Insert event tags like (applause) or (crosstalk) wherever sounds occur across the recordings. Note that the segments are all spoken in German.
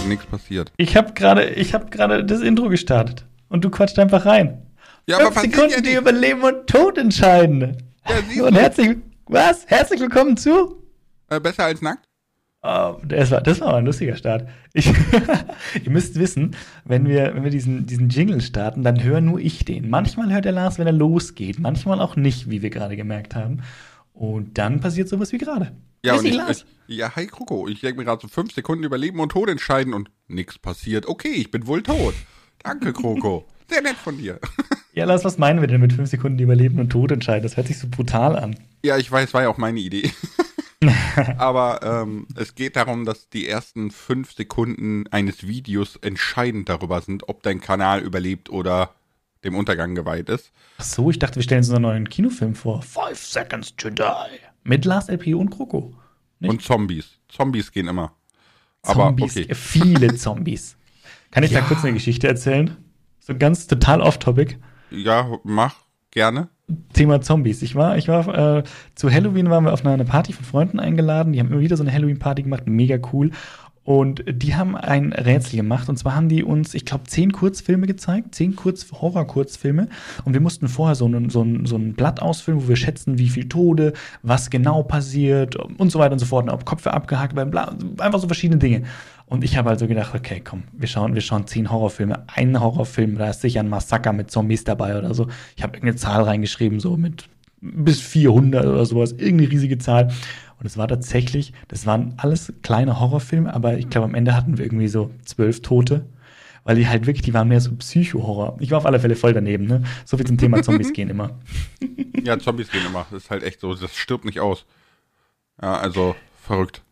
gut, nichts passiert. Ich habe gerade ich habe gerade das Intro gestartet und du quatscht einfach rein. Ja, Fünf aber Sekunden, ja die über Leben und Tod entscheiden. Ja, und herzlich was? Herzlich willkommen zu Äh, besser als nackt? Oh, das war, das war mal ein lustiger Start. Ich, (laughs) ihr müsst wissen, wenn wir, wenn wir diesen, diesen Jingle starten, dann höre nur ich den. Manchmal hört der Lars, wenn er losgeht, manchmal auch nicht, wie wir gerade gemerkt haben. Und dann passiert sowas wie gerade. Ja, und ich, ich, ja, hi Kroko. Ich denke mir gerade so fünf Sekunden über Leben und Tod entscheiden und nichts passiert. Okay, ich bin wohl tot. Danke, (laughs) Kroko. Sehr nett von dir. (laughs) Ja, Lars, was meinen wir denn mit fünf Sekunden über Leben und Tod entscheiden? Das hört sich so brutal an. Ja, ich weiß, war ja auch meine Idee. (laughs) Aber ähm, es geht darum, dass die ersten fünf Sekunden eines Videos entscheidend darüber sind, ob dein Kanal überlebt oder dem Untergang geweiht ist. Ach so, ich dachte, wir stellen uns einen neuen Kinofilm vor. Five Seconds to Die. Mit Lars LP und Kroko. Nicht? Und Zombies. Zombies gehen immer. Aber Zombies, okay. viele (laughs) Zombies. Kann ich da Ja. kurz eine Geschichte erzählen? So ganz total off-topic. Ja, mach gerne. Thema Zombies. Ich war, ich war äh, zu Halloween waren wir auf einer, einer Party von Freunden eingeladen. Die haben immer wieder so eine Halloween-Party gemacht, mega cool. Und die haben ein Rätsel gemacht. Und zwar haben die uns, ich glaube, zehn Kurzfilme gezeigt, zehn Kurz Horror-Kurzfilme. Und wir mussten vorher so ein, so, ein, so ein Blatt ausfüllen, wo wir schätzen, wie viel Tode, was genau passiert und so weiter und so fort. Und ob Köpfe abgehakt werden, bla, einfach so verschiedene Dinge. Und ich habe also gedacht, okay, komm, wir schauen, wir schauen zehn Horrorfilme. Ein Horrorfilm, da ist sicher ein Massaker mit Zombies dabei oder so. Ich habe irgendeine Zahl reingeschrieben, so mit bis 400 oder sowas, irgendeine riesige Zahl. Und es war tatsächlich, das waren alles kleine Horrorfilme, aber ich glaube, am Ende hatten wir irgendwie so zwölf Tote, weil die halt wirklich, die waren mehr so Psycho-Horror. Ich war auf alle Fälle voll daneben, ne? So viel zum Thema (laughs) Zombies gehen immer. Ja, Zombies gehen immer. Das ist halt echt so, das stirbt nicht aus. Ja, also verrückt.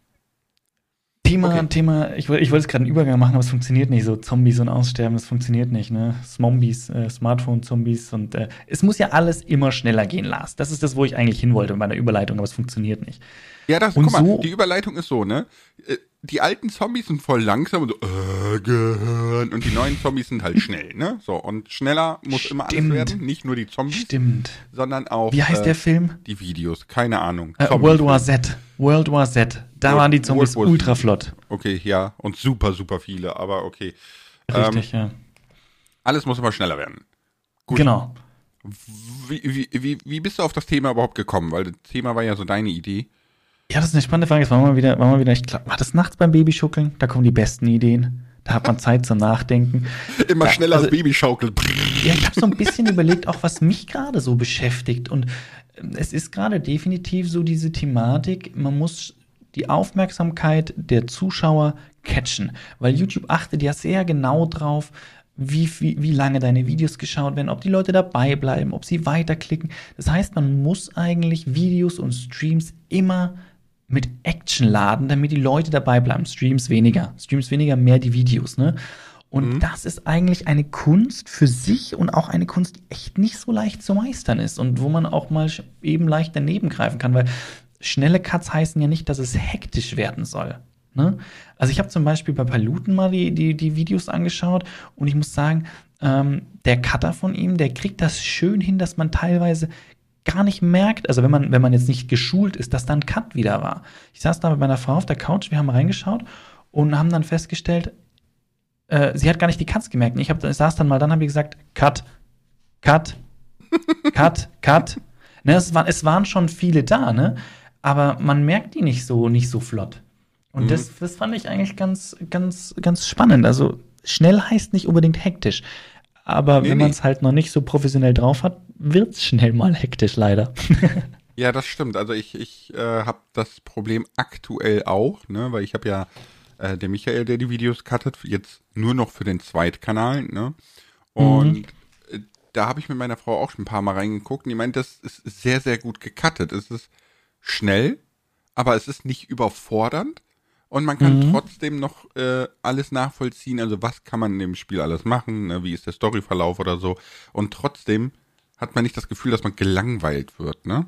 Thema, Okay. Thema, ich, ich wollte jetzt gerade einen Übergang machen, aber es funktioniert nicht. So Zombies und Aussterben, das funktioniert nicht, ne? Zombies, äh, Smartphone-Zombies und äh, es muss ja alles immer schneller gehen, Lars. Das ist das, wo ich eigentlich hin wollte bei meiner Überleitung, aber es funktioniert nicht. Ja, das, Und guck mal, so- die Überleitung ist so, ne? Äh, Die alten Zombies sind voll langsam und so, äh, Gehirn. Und die neuen Zombies sind halt schnell, ne? So, und schneller muss immer alles Stimmt. werden. Nicht nur die Zombies, Stimmt. sondern auch Wie heißt äh, der Film? die Videos. Keine Ahnung. Äh, World War Z. World War Z. Da World- waren die Zombies ultra flott. Okay, ja. Und super, super viele, aber okay. Richtig, ja. Alles muss immer schneller werden. Gut. Genau. Wie, wie, wie, wie bist du auf das Thema überhaupt gekommen? Weil das Thema war ja so deine Idee. Ja, das ist eine spannende Frage. Jetzt waren wir mal wieder, waren wir wieder, ich glaub, war das nachts beim Babyschuckeln? Da kommen die besten Ideen. Da hat man Zeit zum Nachdenken. (laughs) Immer Ja, schneller also- als Babyschaukel. Ja, ich habe so ein bisschen überlegt, auch was mich gerade so beschäftigt. Und ähm, es ist gerade definitiv so diese Thematik, man muss die Aufmerksamkeit der Zuschauer catchen. Weil YouTube achtet ja sehr genau drauf, wie, wie, wie lange deine Videos geschaut werden, ob die Leute dabei bleiben, ob sie weiterklicken. Das heißt, man muss eigentlich Videos und Streams immer mit Action laden, damit die Leute dabei bleiben. Streams weniger. Streams weniger, mehr die Videos, ne? Und das ist eigentlich eine Kunst für sich und auch eine Kunst, die echt nicht so leicht zu meistern ist und wo man auch mal eben leicht daneben greifen kann, weil schnelle Cuts heißen ja nicht, dass es hektisch werden soll. Ne? Also ich habe zum Beispiel bei Paluten mal die, die, die Videos angeschaut und ich muss sagen, ähm, der Cutter von ihm, der kriegt das schön hin, dass man teilweise gar nicht merkt, also wenn man, wenn man jetzt nicht geschult ist, dass da ein Cut wieder war. Ich saß da mit meiner Frau auf der Couch, wir haben reingeschaut und haben dann festgestellt, äh, sie hat gar nicht die Cuts gemerkt. Ich, hab, ich saß dann mal, dann habe ich gesagt, Cut, Cut, (laughs) Cut, Cut. Ne, es, war, es waren schon viele da, ne? Aber man merkt die nicht so, nicht so flott. Und Mhm. das, das fand ich eigentlich ganz, ganz, ganz spannend. Also schnell heißt nicht unbedingt hektisch. Aber Nee, wenn nee. man es halt noch nicht so professionell drauf hat, wird's schnell mal hektisch, leider. (laughs) Ja, das stimmt. Also ich, ich äh, habe das Problem aktuell auch, ne, weil ich habe ja äh, der Michael, der die Videos cuttet, jetzt nur noch für den Zweitkanal, ne? Und äh, da habe ich mit meiner Frau auch schon ein paar Mal reingeguckt und die meint, das ist sehr, sehr gut gecuttet. Es ist schnell, aber es ist nicht überfordernd und man kann trotzdem noch äh, alles nachvollziehen. Also was kann man in dem Spiel alles machen, ne? wie ist der Storyverlauf oder so. Und trotzdem hat man nicht das Gefühl, dass man gelangweilt wird, ne?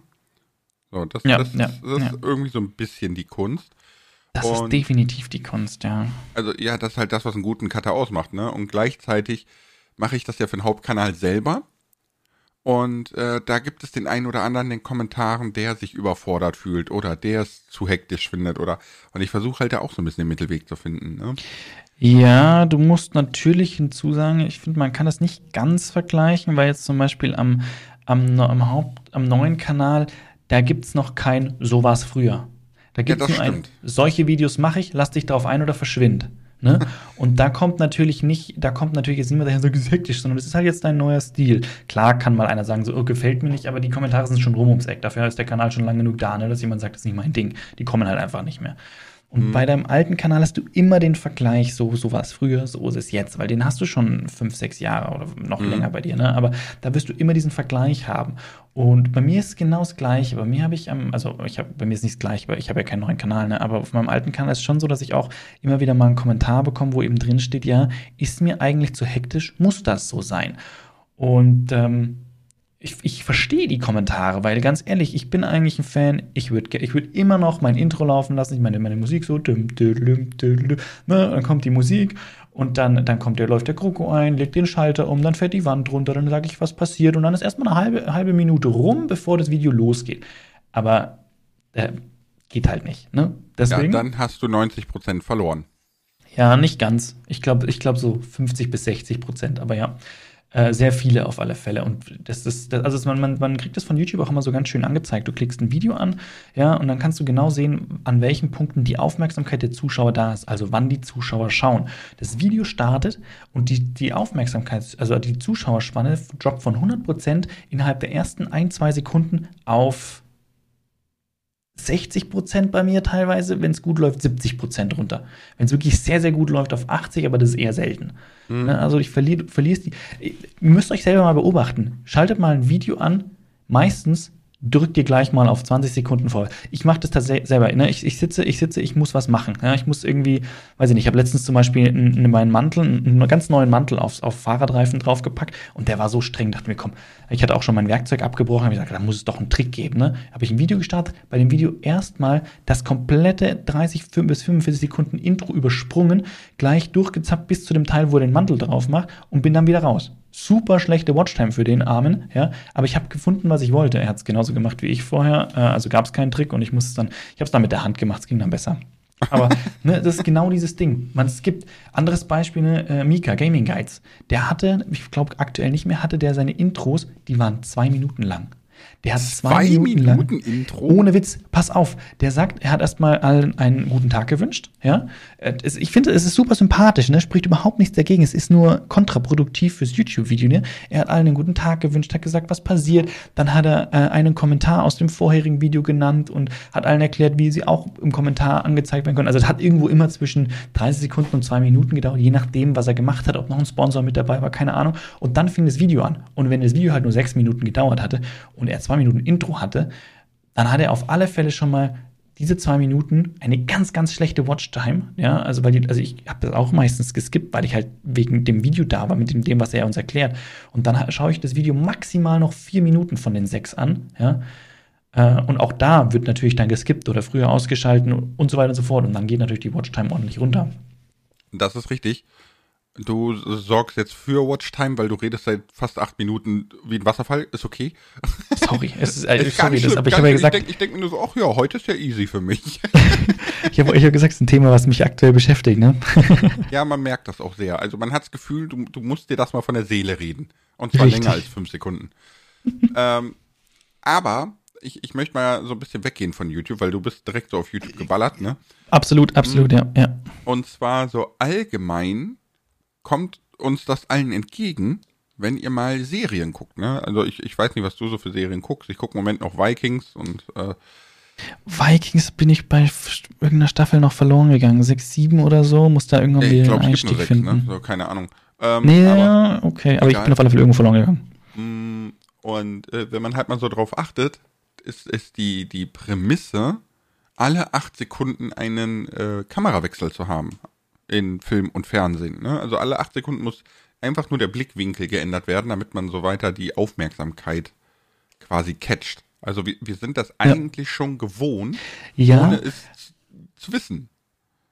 So, das, Ja, das, ja, das ist ja. irgendwie so ein bisschen die Kunst. Das Und- ist definitiv die Kunst, ja. Also ja, das ist halt das, was einen guten Cutter ausmacht, ne? Und gleichzeitig mache ich das ja für den Hauptkanal selber. Und äh, da gibt es den einen oder anderen in den Kommentaren, der sich überfordert fühlt oder der es zu hektisch findet oder und ich versuche halt da auch so ein bisschen den Mittelweg zu finden. Ne? Ja, du musst natürlich hinzusagen, ich finde, man kann das nicht ganz vergleichen, weil jetzt zum Beispiel am, am, am Haupt, am neuen Kanal, da gibt es noch kein So war's früher. Da gibt es das nur ein, stimmt. solche Videos mache ich, lass dich darauf ein oder verschwind. Ne? Und da kommt natürlich nicht, da kommt natürlich jetzt niemand daher so hektisch, sondern das ist halt jetzt dein neuer Stil. Klar kann mal einer sagen, so, oh, gefällt mir nicht, aber die Kommentare sind schon rum ums Eck. Dafür ist der Kanal schon lang genug da, ne, dass jemand sagt, das ist nicht mein Ding. Die kommen halt einfach nicht mehr. Und bei deinem alten Kanal hast du immer den Vergleich, so, so war es früher, so ist es jetzt, weil den hast du schon fünf, sechs Jahre oder noch länger bei dir, ne? Aber da wirst du immer diesen Vergleich haben. Und bei mir ist es genau das Gleiche. Bei mir habe ich am, also ich habe, bei mir ist nicht das Gleiche, weil ich habe ja keinen neuen Kanal, ne? Aber auf meinem alten Kanal ist es schon so, dass ich auch immer wieder mal einen Kommentar bekomme, wo eben drin steht, ja, ist mir eigentlich zu hektisch, muss das so sein? Und ähm, ich, ich verstehe die Kommentare, weil ganz ehrlich, ich bin eigentlich ein Fan. Ich würde ich würd immer noch mein Intro laufen lassen. Ich meine, meine Musik so, düm, düm, düm, ne? dann kommt die Musik und dann, dann kommt der, läuft der Kroko ein, legt den Schalter um, dann fährt die Wand runter, dann sage ich, was passiert und dann ist erstmal eine halbe, halbe Minute rum, bevor das Video losgeht. Aber äh, geht halt nicht. Ne? Ja, Deswegen, dann hast du 90% verloren. ja, nicht ganz. Ich glaube, ich glaub so 50 bis 60 Prozent, aber ja. Äh, sehr viele auf alle Fälle. Und das ist, das, also man, man, man kriegt das von YouTube auch immer so ganz schön angezeigt. Du klickst ein Video an, ja, und dann kannst du genau sehen, an welchen Punkten die Aufmerksamkeit der Zuschauer da ist, also wann die Zuschauer schauen. Das Video startet und die, die Aufmerksamkeit, also die Zuschauerspanne droppt von 100% innerhalb der ersten ein, zwei Sekunden auf 60 Prozent bei mir teilweise, wenn es gut läuft, 70 Prozent runter. Wenn es wirklich sehr, sehr gut läuft, auf 80, aber das ist eher selten. Ne, also ich verliere verlier's die. Ihr müsst euch selber mal beobachten. Schaltet mal ein Video an, meistens drückt ihr gleich mal auf 20 Sekunden vor. Ich mache das tatsächlich selber. Ne? Ich, ich sitze, ich sitze, ich muss was machen. Ja? Ich muss irgendwie, weiß ich nicht, ich habe letztens zum Beispiel in, in meinen Mantel, einen ganz neuen Mantel auf, auf Fahrradreifen draufgepackt und der war so streng, dachte mir, komm, ich hatte auch schon mein Werkzeug abgebrochen, habe ich gesagt, da muss es doch einen Trick geben. Ne? Habe ich ein Video gestartet, bei dem Video erstmal das komplette 30 bis 45 Sekunden Intro übersprungen, gleich durchgezappt bis zu dem Teil, wo er den Mantel drauf macht und bin dann wieder raus. Super schlechte Watchtime für den Armen, ja. Aber ich habe gefunden, was ich wollte. Er hat es genauso gemacht wie ich vorher. Äh, also gab es keinen Trick und ich musste es dann, ich habe es dann mit der Hand gemacht, es ging dann besser. Aber (laughs) ne, das ist genau dieses Ding. Man, es gibt anderes Beispiel, ne, äh, Mika, Gaming Guides. Der hatte, ich glaube aktuell nicht mehr, hatte der seine Intros, die waren zwei Minuten lang. Der hat zwei, Zwei Minuten, lang, Minuten Intro? ohne Witz, pass auf, der sagt, er hat erstmal allen einen guten Tag gewünscht, ja. Ich finde, es ist super sympathisch, ne, spricht überhaupt nichts dagegen, es ist nur kontraproduktiv fürs YouTube-Video, ne. Er hat allen einen guten Tag gewünscht, hat gesagt, was passiert, dann hat er äh, einen Kommentar aus dem vorherigen Video genannt und hat allen erklärt, wie sie auch im Kommentar angezeigt werden können. Also es hat irgendwo immer zwischen 30 Sekunden und zwei Minuten gedauert, je nachdem, was er gemacht hat, ob noch ein Sponsor mit dabei war, keine Ahnung. Und dann fing das Video an. Und wenn das Video halt nur sechs Minuten gedauert hatte und er zwei Minuten Intro hatte, dann hat er auf alle Fälle schon mal diese zwei Minuten eine ganz, ganz schlechte Watchtime. Ja, also weil die, also ich habe das auch meistens geskippt, weil ich halt wegen dem Video da war, mit dem, dem was er uns erklärt. Und dann ha- schaue ich das Video maximal noch vier Minuten von den sechs an. Ja. Äh, Und auch da wird natürlich dann geskippt oder früher ausgeschalten und so weiter und so fort. Und dann geht natürlich die Watchtime ordentlich runter. Das ist richtig. Du sorgst jetzt für Watchtime, weil du redest seit fast acht Minuten wie ein Wasserfall. Ist okay. Sorry, es ist, äh, Ist sorry, nicht das, schlimm, aber ich habe ja gesagt, Ich denke denk mir nur so, ach ja, heute ist ja easy für mich. (laughs) ich habe ich hab gesagt, es ist ein Thema, was mich aktuell beschäftigt. Ne? (laughs) ja, man merkt das auch sehr. Also man hat das Gefühl, du, du musst dir das mal von der Seele reden. Und zwar Richtig. länger als fünf Sekunden. (laughs) ähm, aber ich, ich möchte mal so ein bisschen weggehen von YouTube, weil du bist direkt so auf YouTube geballert, ne? absolut, absolut, ja, ja. Und zwar so allgemein kommt uns das allen entgegen, wenn ihr mal Serien guckt, ne? Also ich, ich weiß nicht, was du so für Serien guckst. Ich gucke im Moment noch Vikings und äh, Vikings bin ich bei irgendeiner Staffel noch verloren gegangen. Sechs, sieben oder so, muss da irgendwann ich wieder glaube, einen es gibt nur Einstieg sechs, finden. ne? So, keine Ahnung. Ähm, Nee, aber, okay, aber ich egal. bin auf alle Fälle irgendwo verloren gegangen. Mm, Und äh, wenn man halt mal so drauf achtet, ist, ist die, die Prämisse, alle acht Sekunden einen äh, Kamerawechsel zu haben in Film und Fernsehen. Ne? Also alle acht Sekunden muss einfach nur der Blickwinkel geändert werden, damit man so weiter die Aufmerksamkeit quasi catcht. Also wir, wir sind das eigentlich schon gewohnt, Ja, ohne es zu wissen.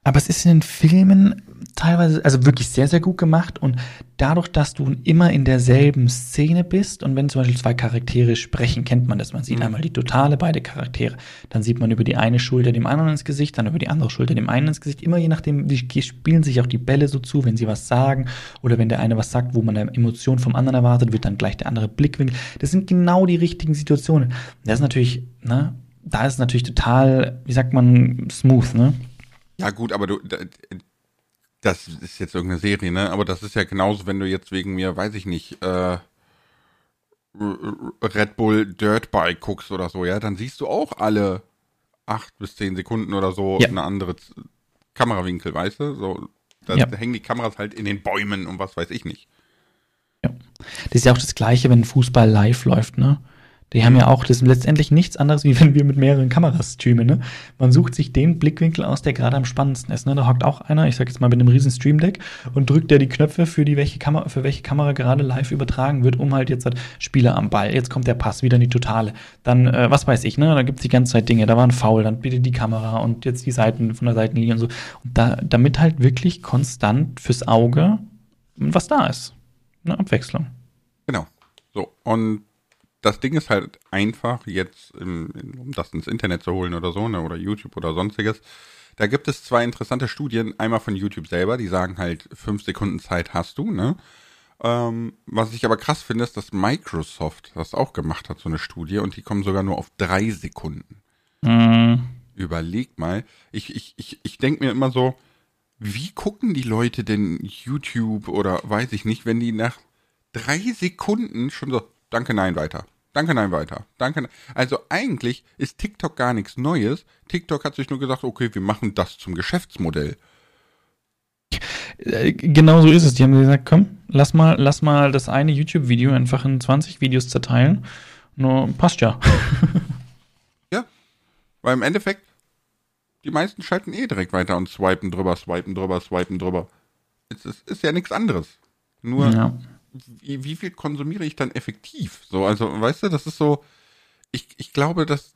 Aber es ist in den Filmen teilweise, also wirklich sehr, sehr gut gemacht und dadurch, dass du immer in derselben Szene bist und wenn zum Beispiel zwei Charaktere sprechen, kennt man das. Man sieht mhm. einmal die totale, beide Charaktere. Dann sieht man über die eine Schulter dem anderen ins Gesicht, dann über die andere Schulter dem einen ins Gesicht. Immer je nachdem, die spielen sich auch die Bälle so zu, wenn sie was sagen oder wenn der eine was sagt, wo man eine Emotion vom anderen erwartet, wird dann gleich der andere Blickwinkel. Das sind genau die richtigen Situationen. Das ist natürlich, ne, da ist natürlich total, wie sagt man, smooth, ne? Ja, gut, aber du, das ist jetzt irgendeine Serie, ne? Aber das ist ja genauso, wenn du jetzt wegen mir, weiß ich nicht, äh, Red Bull Dirt Bike guckst oder so, ja, dann siehst du auch alle acht bis zehn Sekunden oder so ja. eine andere Kamerawinkel, weißt du? So, da ja. hängen die Kameras halt in den Bäumen und was weiß ich nicht. Ja. Das ist ja auch das Gleiche, wenn Fußball live läuft, ne? Die haben ja auch, das ist letztendlich nichts anderes, wie wenn wir mit mehreren Kameras streamen. Ne? Man sucht sich den Blickwinkel aus, der gerade am spannendsten ist. Ne? Da hockt auch einer, ich sag jetzt mal mit einem riesen Stream Deck und drückt der die Knöpfe für die welche Kamera, für welche Kamera gerade live übertragen wird, um halt jetzt halt Spieler am Ball. Jetzt kommt der Pass wieder in die Totale. Dann, äh, was weiß ich, ne? Da gibt's die ganze Zeit Dinge. Da war ein Foul, dann bitte die Kamera und jetzt die Seiten von der Seitenlinie und so. Und da, damit halt wirklich konstant fürs Auge was da ist. Eine Abwechslung. Genau. So, und das Ding ist halt einfach jetzt, um das ins Internet zu holen oder so, ne, oder YouTube oder sonstiges. Da gibt es zwei interessante Studien, einmal von YouTube selber, die sagen halt, fünf Sekunden Zeit hast du, ne? Ähm, was ich aber krass finde, ist, dass Microsoft das auch gemacht hat, so eine Studie, und die kommen sogar nur auf drei Sekunden. Mhm. Überleg mal. Ich, ich, ich, ich denke mir immer so, wie gucken die Leute denn YouTube oder weiß ich nicht, wenn die nach drei Sekunden schon so, Danke, nein, weiter. Danke, nein, weiter. Danke. Nein. Also eigentlich ist TikTok gar nichts Neues. TikTok hat sich nur gesagt, okay, wir machen das zum Geschäftsmodell. Äh, genau so ist es. Die haben gesagt, komm, lass mal, lass mal das eine YouTube-Video einfach in 20 Videos zerteilen. Nur passt ja. (laughs) ja, weil im Endeffekt, die meisten schalten eh direkt weiter und swipen drüber, swipen drüber, swipen drüber. Es ist, ist ja nichts anderes. Nur ja wie, viel konsumiere ich dann effektiv? So, also, weißt du, das ist so, ich, ich glaube, dass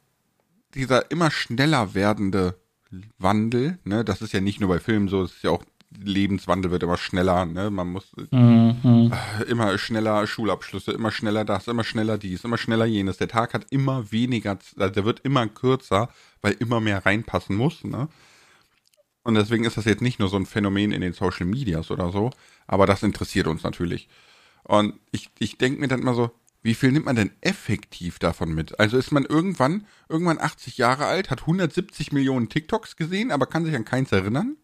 dieser immer schneller werdende Wandel, ne, das ist ja nicht nur bei Filmen so, es ist ja auch Lebenswandel wird immer schneller, ne? Man muss mhm. äh, immer schneller Schulabschlüsse, immer schneller das, immer schneller dies, immer schneller jenes. Der Tag hat immer weniger, also der wird immer kürzer, weil immer mehr reinpassen muss, ne? Und deswegen ist das jetzt nicht nur so ein Phänomen in den Social Medias oder so, aber das interessiert uns natürlich. Und ich, ich denke mir dann immer so, wie viel nimmt man denn effektiv davon mit? Also ist man irgendwann, irgendwann 80 Jahre alt, hat 170 Millionen TikToks gesehen, aber kann sich an keins erinnern?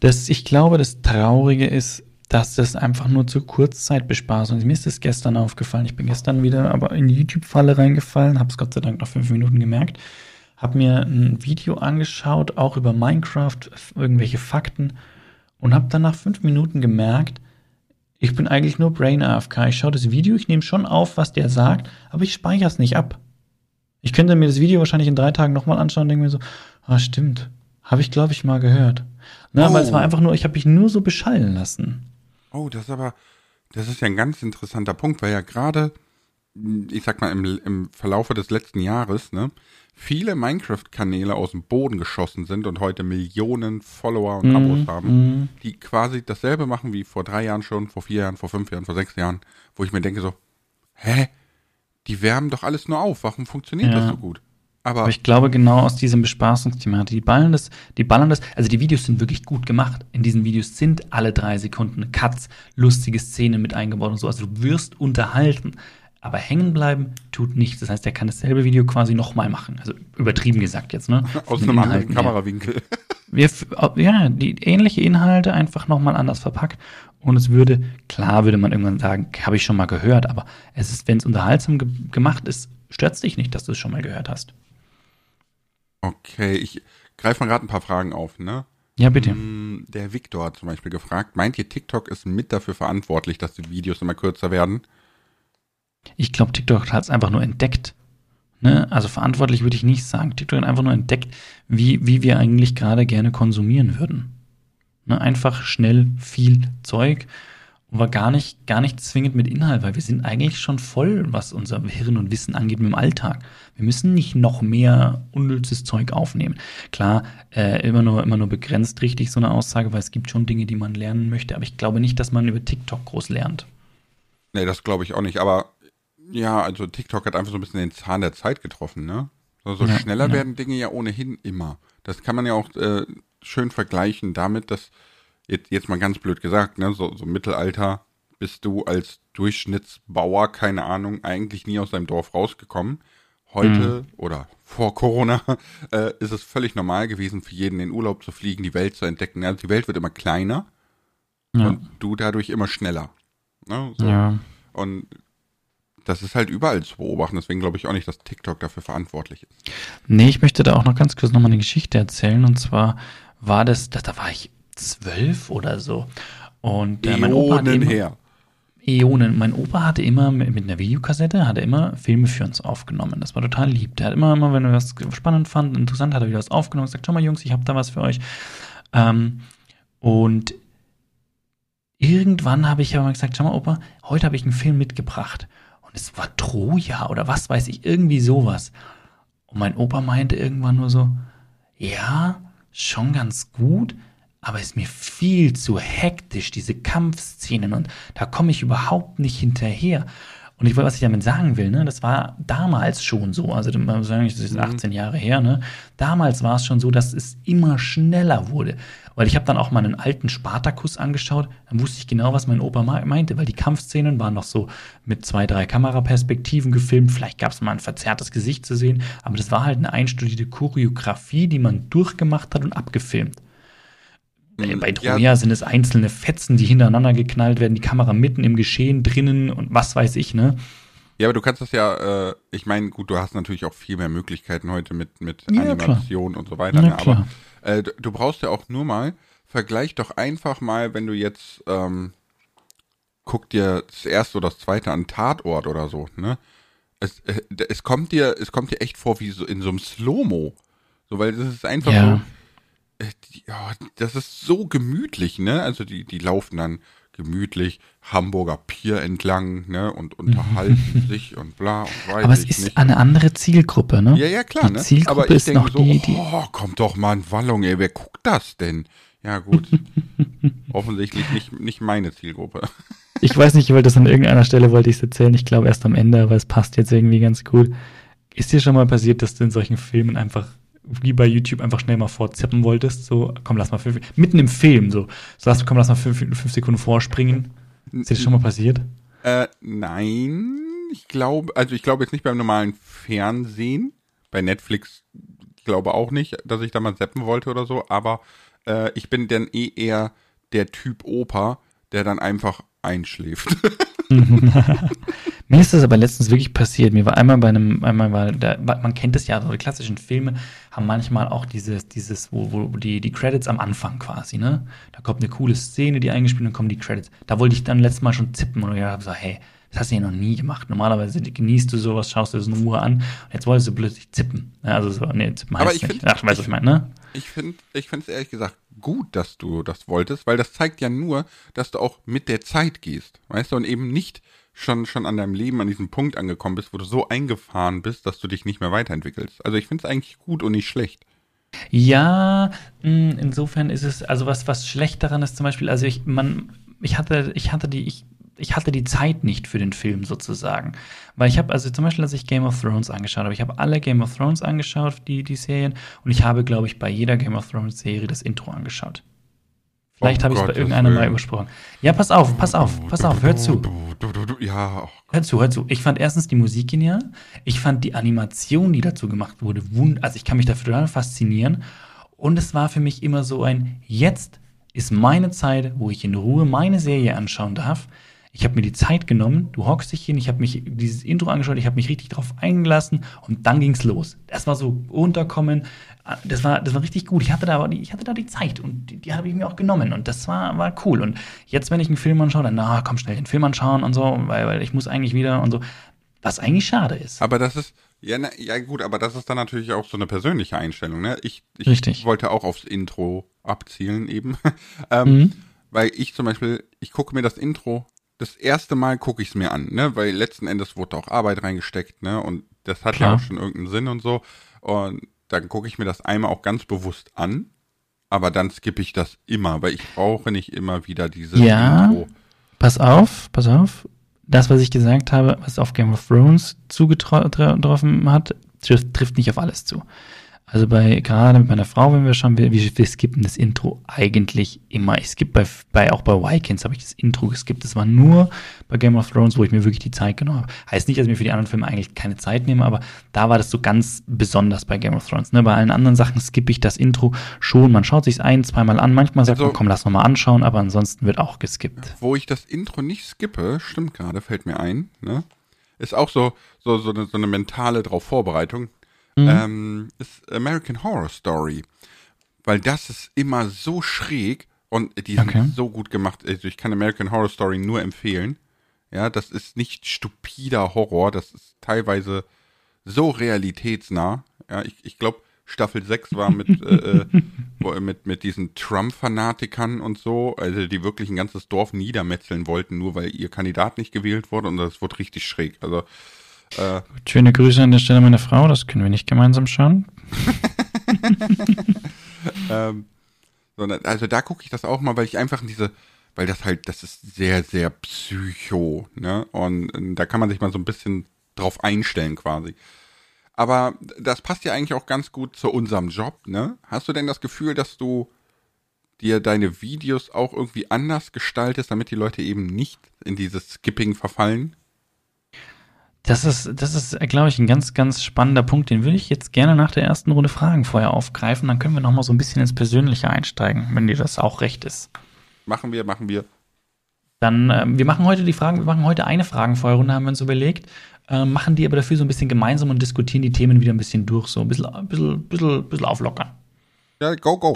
Das, ich glaube, das Traurige ist, dass das einfach nur zur Kurzzeitbespaßung ist. Mir ist das gestern aufgefallen. Ich bin gestern wieder aber in die YouTube-Falle reingefallen, habe es Gott sei Dank nach fünf Minuten gemerkt, habe mir ein Video angeschaut, auch über Minecraft, irgendwelche Fakten und habe dann nach fünf Minuten gemerkt, ich bin eigentlich nur Brain AFK. Ich schaue das Video, ich nehme schon auf, was der sagt, aber ich speichere es nicht ab. Ich könnte mir das Video wahrscheinlich in drei Tagen nochmal anschauen und denke mir so, ah, stimmt. Habe ich, glaube ich, mal gehört. Na, oh. aber es war einfach nur, ich habe mich nur so beschallen lassen. Oh, das ist aber, das ist ja ein ganz interessanter Punkt, weil ja gerade, ich sag mal, im, im Verlaufe des letzten Jahres, ne, viele Minecraft-Kanäle aus dem Boden geschossen sind und heute Millionen Follower und mhm. Abos haben, mhm. die quasi dasselbe machen wie vor drei Jahren schon, vor vier Jahren, vor fünf Jahren, vor sechs Jahren, wo ich mir denke so, hä? Die wärmen doch alles nur auf, warum funktioniert ja. das so gut? Aber, Aber, ich glaube, genau aus diesem Bespaßungsthema, die ballen das, die ballern das, also die Videos sind wirklich gut gemacht. In diesen Videos sind alle drei Sekunden Cuts, lustige Szenen mit eingebaut und so. Also du wirst unterhalten. Aber hängen bleiben tut nichts. Das heißt, er kann dasselbe Video quasi nochmal machen. Also übertrieben gesagt jetzt, ne? Aus einem anderen Kamerawinkel. (laughs) Wir, ja, die ähnliche Inhalte einfach nochmal anders verpackt. Und es würde, klar würde man irgendwann sagen, habe ich schon mal gehört, aber es ist, wenn es unterhaltsam ge gemacht ist, stört es dich nicht, dass du es schon mal gehört hast. Okay, ich greife mal gerade ein paar Fragen auf, ne? Ja, bitte. Mm, der Viktor hat zum Beispiel gefragt, meint ihr, TikTok ist mit dafür verantwortlich, dass die Videos immer kürzer werden? Ich glaube, TikTok hat es einfach nur entdeckt. Ne? Also verantwortlich würde ich nicht sagen. TikTok hat einfach nur entdeckt, wie, wie wir eigentlich gerade gerne konsumieren würden. Ne? Einfach schnell viel Zeug. aber gar nicht, gar nicht zwingend mit Inhalt, weil wir sind eigentlich schon voll, was unser Hirn und Wissen angeht, mit dem Alltag. Wir müssen nicht noch mehr unnützes Zeug aufnehmen. Klar, äh, immer nur, immer nur begrenzt richtig so eine Aussage, weil es gibt schon Dinge, die man lernen möchte, aber ich glaube nicht, dass man über TikTok groß lernt. Nee, das glaube ich auch nicht, aber ja, also TikTok hat einfach so ein bisschen den Zahn der Zeit getroffen, ne? So, so ja, schneller ja. werden Dinge ja ohnehin immer. Das kann man ja auch äh, schön vergleichen damit, dass jetzt, jetzt mal ganz blöd gesagt, ne, so, so Mittelalter bist du als Durchschnittsbauer, keine Ahnung, eigentlich nie aus deinem Dorf rausgekommen. Heute mhm. oder vor Corona (laughs) äh, ist es völlig normal gewesen, für jeden in den Urlaub zu fliegen, die Welt zu entdecken. Also die Welt wird immer kleiner ja. und du dadurch immer schneller. Ne? So. Ja. Und das ist halt überall zu beobachten. Deswegen glaube ich auch nicht, dass TikTok dafür verantwortlich ist. Nee, ich möchte da auch noch ganz kurz nochmal eine Geschichte erzählen. Und zwar war das, da, da war ich zwölf oder so. Und äh, mein Opa immer, her. Äonen. Mein Opa hatte immer mit, einer Videokassette, hatte immer Filme für uns aufgenommen. Das war total lieb. Der hat immer, immer, wenn er was spannend fand, interessant, hat er wieder was aufgenommen und gesagt, schau mal Jungs, ich habe da was für euch. Ähm, und irgendwann habe ich aber gesagt, schau mal Opa, heute habe ich einen Film mitgebracht. Und es war Troja oder was weiß ich, irgendwie sowas. Und mein Opa meinte irgendwann nur so, ja, schon ganz gut, aber ist mir viel zu hektisch, diese Kampfszenen und da komme ich überhaupt nicht hinterher. Und ich, was ich damit sagen will, ne, das war damals schon so, also das ist 18 mhm. Jahre her, ne? Damals war es schon so, dass es immer schneller wurde. Weil ich habe dann auch mal einen alten Spartakus angeschaut, dann wusste ich genau, was mein Opa meinte, weil die Kampfszenen waren noch so mit zwei, drei Kameraperspektiven gefilmt. Vielleicht gab es mal ein verzerrtes Gesicht zu sehen, aber das war halt eine einstudierte Choreografie, die man durchgemacht hat und abgefilmt. Bei hm, Troja ja. sind es einzelne Fetzen, die hintereinander geknallt werden, die Kamera mitten im Geschehen drinnen und was weiß ich, ne? Ja, aber du kannst das ja, äh, ich meine, gut, du hast natürlich auch viel mehr Möglichkeiten heute mit, mit ja, Animation klar. und so weiter, ne? aber äh, du brauchst ja auch nur mal, vergleich doch einfach mal, wenn du jetzt, ähm, guck dir das erste oder das zweite an Tatort oder so, ne? Es, äh, es kommt dir, es kommt dir echt vor wie so in so einem Slow-Mo. So, weil das ist einfach ja. so, äh, ja, das ist so gemütlich, ne? Also die, die laufen dann gemütlich Hamburger Pier entlang, ne? Und unterhalten sich und bla und (laughs) weiß Aber es ist nicht. eine andere Zielgruppe, ne? Ja, ja, klar, die ne? Zielgruppe Aber ich ist noch so, die, die oh, kommt doch mal ein Wallung, ey, wer guckt das denn? Ja, gut. (laughs) Offensichtlich nicht, nicht meine Zielgruppe. (laughs) ich weiß nicht, ich wollte das an irgendeiner Stelle wollte ich es erzählen. Ich glaube erst am Ende, aber es passt jetzt irgendwie ganz gut. Ist dir schon mal passiert, dass du in solchen Filmen einfach wie bei YouTube einfach schnell mal vorzippen wolltest, so, komm, lass mal fünf, mitten im Film, so, so lass, komm, lass mal fünf, fünf Sekunden vorspringen. Ist dir das schon mal passiert? Äh, nein, ich glaube, also ich glaube jetzt nicht beim normalen Fernsehen, bei Netflix glaube auch nicht, dass ich da mal zappen wollte oder so, aber äh, ich bin dann eh eher der Typ Opa, der dann einfach einschläft. (laughs) (laughs) Mir ist das aber letztens wirklich passiert. Mir war einmal bei einem, einmal war, da, man kennt es ja, so die klassischen Filme haben manchmal auch dieses, dieses, wo, wo die, die Credits am Anfang quasi, ne? Da kommt eine coole Szene, die eingespielt und kommen die Credits. Da wollte ich dann letztes Mal schon zippen und ich habe so, hey, das hast du ja noch nie gemacht. Normalerweise genießt du sowas, schaust du es in Ruhe an und jetzt wolltest du plötzlich zippen. Also so, nee, zippen heißt aber ich nicht. Find, Ach, weißt du, was ich meine, ne? Ich finde, ich finde es ehrlich gesagt gut, dass du das wolltest, weil das zeigt ja nur, dass du auch mit der Zeit gehst, weißt du, und eben nicht schon, schon an deinem Leben an diesem Punkt angekommen bist, wo du so eingefahren bist, dass du dich nicht mehr weiterentwickelst. Also ich finde es eigentlich gut und nicht schlecht. Ja, hm, insofern ist es, also was, was schlecht daran ist zum Beispiel, also ich, man, ich hatte, ich hatte die, ich, ich hatte die Zeit nicht für den Film sozusagen. Weil ich habe, also zum Beispiel, als ich Game of Thrones angeschaut habe, ich habe alle Game of Thrones angeschaut, die, die Serien, und ich habe, glaube ich, bei jeder Game of Thrones Serie das Intro angeschaut. Vielleicht oh habe ich es bei irgendeinem mal übersprochen. Ja, pass auf, pass auf, pass auf, hör zu. Ja. Hör zu, hör zu. Ich fand erstens die Musik genial. Ich fand die Animation, die dazu gemacht wurde, wund also ich kann mich dafür total faszinieren. Und es war für mich immer so ein, jetzt ist meine Zeit, wo ich in Ruhe meine Serie anschauen darf. Ich habe mir die Zeit genommen, du hockst dich hin, ich habe mich dieses Intro angeschaut, ich habe mich richtig drauf eingelassen und dann ging's los. Das war so runterkommen, das war, das war richtig gut. Ich hatte da, die, ich hatte da die Zeit und die, die habe ich mir auch genommen und das war, war cool. Und jetzt, wenn ich einen Film anschaue, dann, na, komm schnell den Film anschauen und so, weil, weil ich muss eigentlich wieder und so. Was eigentlich schade ist. Aber das ist, ja, na, ja gut, aber das ist dann natürlich auch so eine persönliche Einstellung, ne? Ich, ich Richtig. wollte auch aufs Intro abzielen eben. (laughs) ähm, mhm. weil ich zum Beispiel, ich gucke mir das Intro, das erste Mal gucke ich es mir an, ne? Weil letzten Endes wurde auch Arbeit reingesteckt, ne? Und das hat Klar. ja auch schon irgendeinen Sinn und so. Und dann gucke ich mir das einmal auch ganz bewusst an, aber dann skippe ich das immer, weil ich brauche nicht immer wieder dieses ja, Intro. Pass auf, pass auf. Das, was ich gesagt habe, was auf Game of Thrones zugetroffen hat, trifft nicht auf alles zu. Also bei, gerade mit meiner Frau, wenn wir schauen, wir, wir skippen das Intro eigentlich immer. Ich skippe bei, bei, auch bei Vikings habe ich das Intro geskippt. Das war nur bei Game of Thrones, wo ich mir wirklich die Zeit genommen habe. Heißt nicht, dass ich mir für die anderen Filme eigentlich keine Zeit nehme, aber da war das so ganz besonders bei Game of Thrones. Ne? Bei allen anderen Sachen skippe ich das Intro schon. Man schaut sich ein, zweimal an. Manchmal sagt also, man, komm, lass noch mal anschauen, aber ansonsten wird auch geskippt. Wo ich das Intro nicht skippe, stimmt gerade, fällt mir ein, ne? Ist auch so, so, so, eine, so eine mentale drauf Vorbereitung mhm. ähm, ist American Horror Story. Weil das ist immer so schräg und die okay. sind so gut gemacht. Also ich kann American Horror Story nur empfehlen. Ja, das ist nicht stupider Horror, das ist teilweise so realitätsnah. Ja, ich, ich glaube, Staffel 6 war mit, äh, äh mit, mit diesen Trump-Fanatikern und so, also die wirklich ein ganzes Dorf niedermetzeln wollten, nur weil ihr Kandidat nicht gewählt wurde und das wurde richtig schräg. Also äh, Schöne Grüße an der Stelle meiner Frau, das können wir nicht gemeinsam schauen. (laughs) ähm, sondern, also da gucke ich das auch mal, weil ich einfach diese, weil das halt, das ist sehr, sehr psycho, ne? Und, und da kann man sich mal so ein bisschen drauf einstellen quasi. Aber das passt ja eigentlich auch ganz gut zu unserem Job, ne? Hast du denn das Gefühl, dass du dir deine Videos auch irgendwie anders gestaltest, damit die Leute eben nicht in dieses Skipping verfallen? Das ist, das ist, glaube ich, ein ganz, ganz spannender Punkt. Den würde ich jetzt gerne nach der ersten Runde Fragen vorher aufgreifen. Dann können wir noch mal so ein bisschen ins Persönliche einsteigen, wenn dir das auch recht ist. Machen wir, machen wir. Dann, äh, wir machen heute die Fragen, wir machen heute eine Fragenfeuerrunde, haben wir uns überlegt. Äh, machen die aber dafür so ein bisschen gemeinsam und diskutieren die Themen wieder ein bisschen durch, so ein bisschen, ein bisschen, bisschen, bisschen auflockern. Ja, go, go.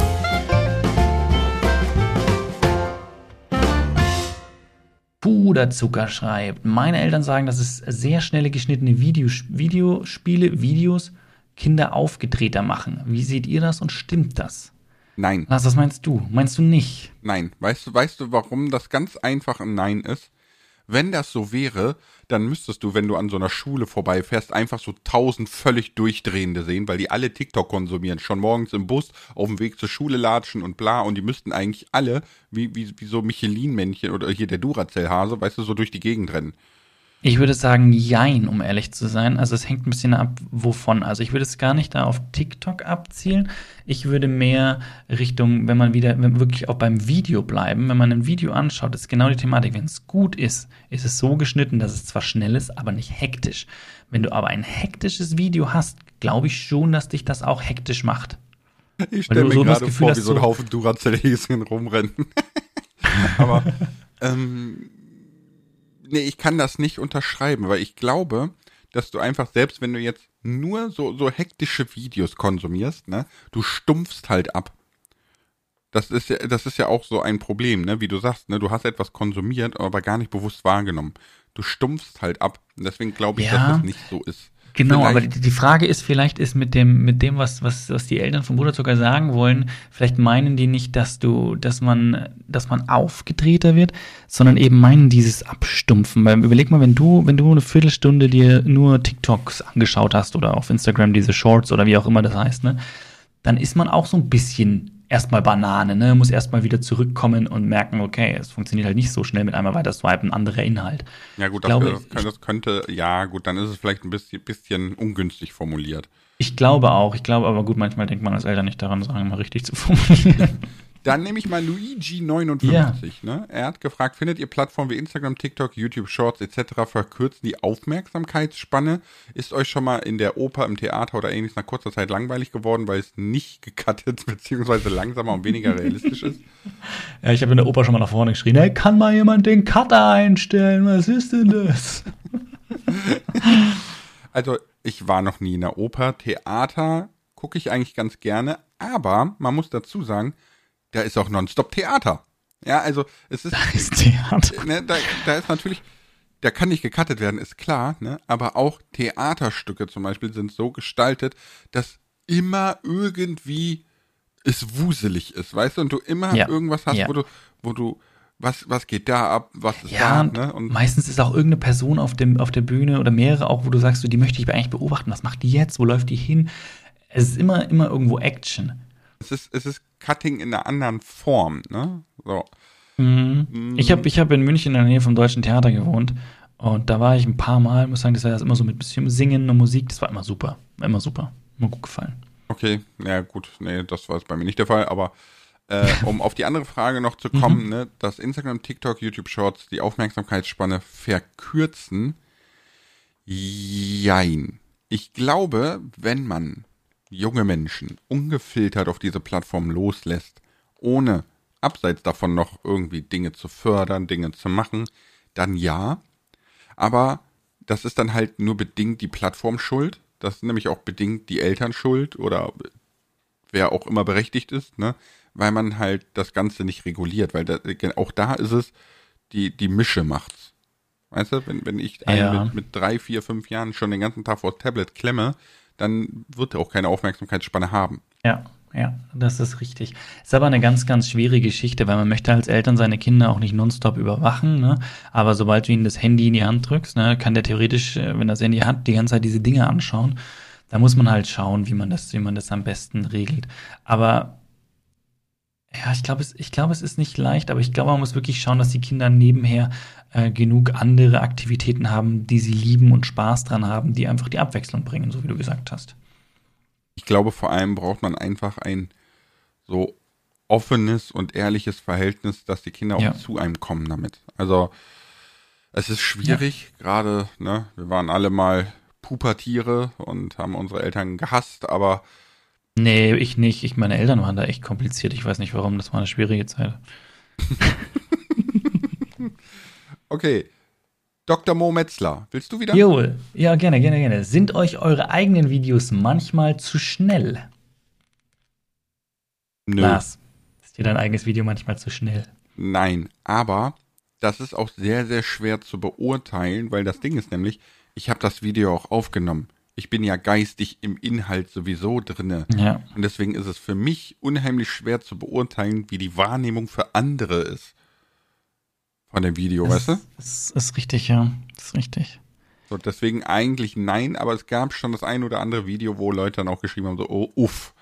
Puderzucker schreibt. Meine Eltern sagen, dass es sehr schnelle geschnittene Videos, Videospiele, Videos Kinder aufgedrehter machen. Wie seht ihr das und stimmt das? Nein. Was, was meinst du? Meinst du nicht? Nein. Weißt du, weißt du, warum das ganz einfach ein Nein ist? Wenn das so wäre, dann müsstest du, wenn du an so einer Schule vorbeifährst, einfach so tausend völlig Durchdrehende sehen, weil die alle TikTok konsumieren. Schon morgens im Bus, auf dem Weg zur Schule latschen und bla. Und die müssten eigentlich alle, wie, wie, wie so Michelin-Männchen oder hier der Duracell-Hase, weißt du, so durch die Gegend rennen. Ich würde sagen, jein, um ehrlich zu sein. Also es hängt ein bisschen ab, wovon. Also ich würde es gar nicht da auf TikTok abzielen. Ich würde mehr Richtung, wenn man wieder, wenn wir wirklich auch beim Video bleiben, wenn man ein Video anschaut, ist genau die Thematik. Wenn es gut ist, ist es so geschnitten, dass es zwar schnell ist, aber nicht hektisch. Wenn du aber ein hektisches Video hast, glaube ich schon, dass dich das auch hektisch macht. Ich stelle mir so gerade vor, wie so ein Haufen Duracell-Häschen rumrennen. (laughs) aber ähm, nee, ich kann das nicht unterschreiben, weil ich glaube, dass du einfach, selbst wenn du jetzt nur so, so hektische Videos konsumierst, ne, du stumpfst halt ab. Das ist ja, das ist ja auch so ein Problem, ne, wie du sagst, ne, du hast etwas konsumiert, aber gar nicht bewusst wahrgenommen. Du stumpfst halt ab. Und deswegen glaube ich, ja. dass das nicht so ist. Genau, vielleicht. aber die, die, Frage ist, vielleicht ist mit dem, mit dem, was, was, was die Eltern vom Bruderzucker sagen wollen, vielleicht meinen die nicht, dass du, dass man, dass man aufgedrehter wird, sondern eben meinen dieses Abstumpfen. Weil überleg mal, wenn du, wenn du eine Viertelstunde dir nur TikToks angeschaut hast oder auf Instagram diese Shorts oder wie auch immer das heißt, ne, dann ist man auch so ein bisschen erstmal Banane, ne? Muss erstmal wieder zurückkommen und merken, okay, es funktioniert halt nicht so schnell mit einmal weiter swipen, anderer Inhalt. Ja, gut, das, glaube, das, das, könnte, ja, gut, dann ist es vielleicht ein bisschen, bisschen ungünstig formuliert. Ich glaube auch, ich glaube aber gut, manchmal denkt man als Eltern nicht daran, Sachen mal richtig zu formulieren. (laughs) Dann nehme ich mal Luigi59. Ja. Ne? Er hat gefragt, findet ihr Plattformen wie Instagram, TikTok, YouTube Shorts etc. verkürzen die Aufmerksamkeitsspanne? Ist euch schon mal in der Oper, im Theater oder ähnliches nach kurzer Zeit langweilig geworden, weil es nicht gecuttet (laughs) bzw. langsamer und weniger realistisch ist? Ja, ich habe in der Oper schon mal nach vorne geschrien, hey, kann mal jemand den Cutter einstellen? Was ist denn das? (laughs) also, ich war noch nie in der Oper. Theater gucke ich eigentlich ganz gerne, aber man muss dazu sagen, da ist auch nonstop Theater. Ja, also es ist. Da ist Theater. Ne, da, da ist natürlich, da kann nicht gecuttet werden, ist klar, ne? Aber auch Theaterstücke zum Beispiel sind so gestaltet, dass immer irgendwie es wuselig ist, weißt du, und du immer Ja. irgendwas hast, Ja. wo du, wo du, was, was geht da ab, was ist Ja, da, ne? Und meistens ist auch irgendeine Person auf, dem, auf der Bühne oder mehrere auch, wo du sagst, so, die möchte ich eigentlich beobachten. Was macht die jetzt? Wo läuft die hin? Es ist immer, immer irgendwo Action. Es ist, es ist Cutting in einer anderen Form, ne? So. Mhm. Ich habe ich hab in München in der Nähe vom Deutschen Theater gewohnt und da war ich ein paar Mal, muss sagen, das war das immer so mit bisschen Singen und Musik, das war immer super. War immer super. Immer gut gefallen. Okay, ja gut, nee, das war jetzt bei mir nicht der Fall, aber äh, um (laughs) auf die andere Frage noch zu kommen, ne, dass Instagram, TikTok, YouTube Shorts die Aufmerksamkeitsspanne verkürzen, jein. Ich glaube, wenn man junge Menschen ungefiltert auf diese Plattform loslässt, ohne abseits davon noch irgendwie Dinge zu fördern, Dinge zu machen, dann ja. Aber das ist dann halt nur bedingt die Plattform schuld. Das ist nämlich auch bedingt die Eltern schuld oder wer auch immer berechtigt ist, ne? Weil man halt das Ganze nicht reguliert, weil da, auch da ist es, die, die Mische macht's. Weißt du, wenn, wenn ich einen Ja. mit, mit drei, vier, fünf Jahren schon den ganzen Tag vor das Tablet klemme, dann wird er auch keine Aufmerksamkeitsspanne haben. Ja, ja, das ist richtig. Ist aber eine ganz, ganz schwierige Geschichte, weil man möchte als Eltern seine Kinder auch nicht nonstop überwachen, ne? Aber sobald du ihnen das Handy in die Hand drückst, ne, kann der theoretisch, äh, wenn das Handy hat, die ganze Zeit diese Dinge anschauen. Da muss man halt schauen, wie man das, wie man das am besten regelt. Aber ja, ich glaube, es, ich glaube, es ist nicht leicht, aber ich glaube, man muss wirklich schauen, dass die Kinder nebenher äh, genug andere Aktivitäten haben, die sie lieben und Spaß dran haben, die einfach die Abwechslung bringen, so wie du gesagt hast. Ich glaube, vor allem braucht man einfach ein so offenes und ehrliches Verhältnis, dass die Kinder auch Ja. zu einem kommen damit. Also es ist schwierig, gerade, ne, wir waren alle mal Pubertiere und haben unsere Eltern gehasst, aber Nee, ich nicht. Ich, meine Eltern waren da echt kompliziert. Ich weiß nicht warum. Das war eine schwierige Zeit. (laughs) okay. Dr. Mo Metzler, willst du wieder? Joel, ja, gerne, gerne, gerne. Sind euch eure eigenen Videos manchmal zu schnell? Nö. Lars, ist dir dein eigenes Video manchmal zu schnell? Nein, aber das ist auch sehr, sehr schwer zu beurteilen, weil das Ding ist nämlich, ich habe das Video auch aufgenommen. Ich bin ja geistig im Inhalt sowieso drinne. Ja. Und deswegen ist es für mich unheimlich schwer zu beurteilen, wie die Wahrnehmung für andere ist. Von dem Video, weißt du? Das ist richtig, ja. Das ist richtig. So, deswegen eigentlich nein, aber es gab schon das ein oder andere Video, wo Leute dann auch geschrieben haben, so, oh, uff.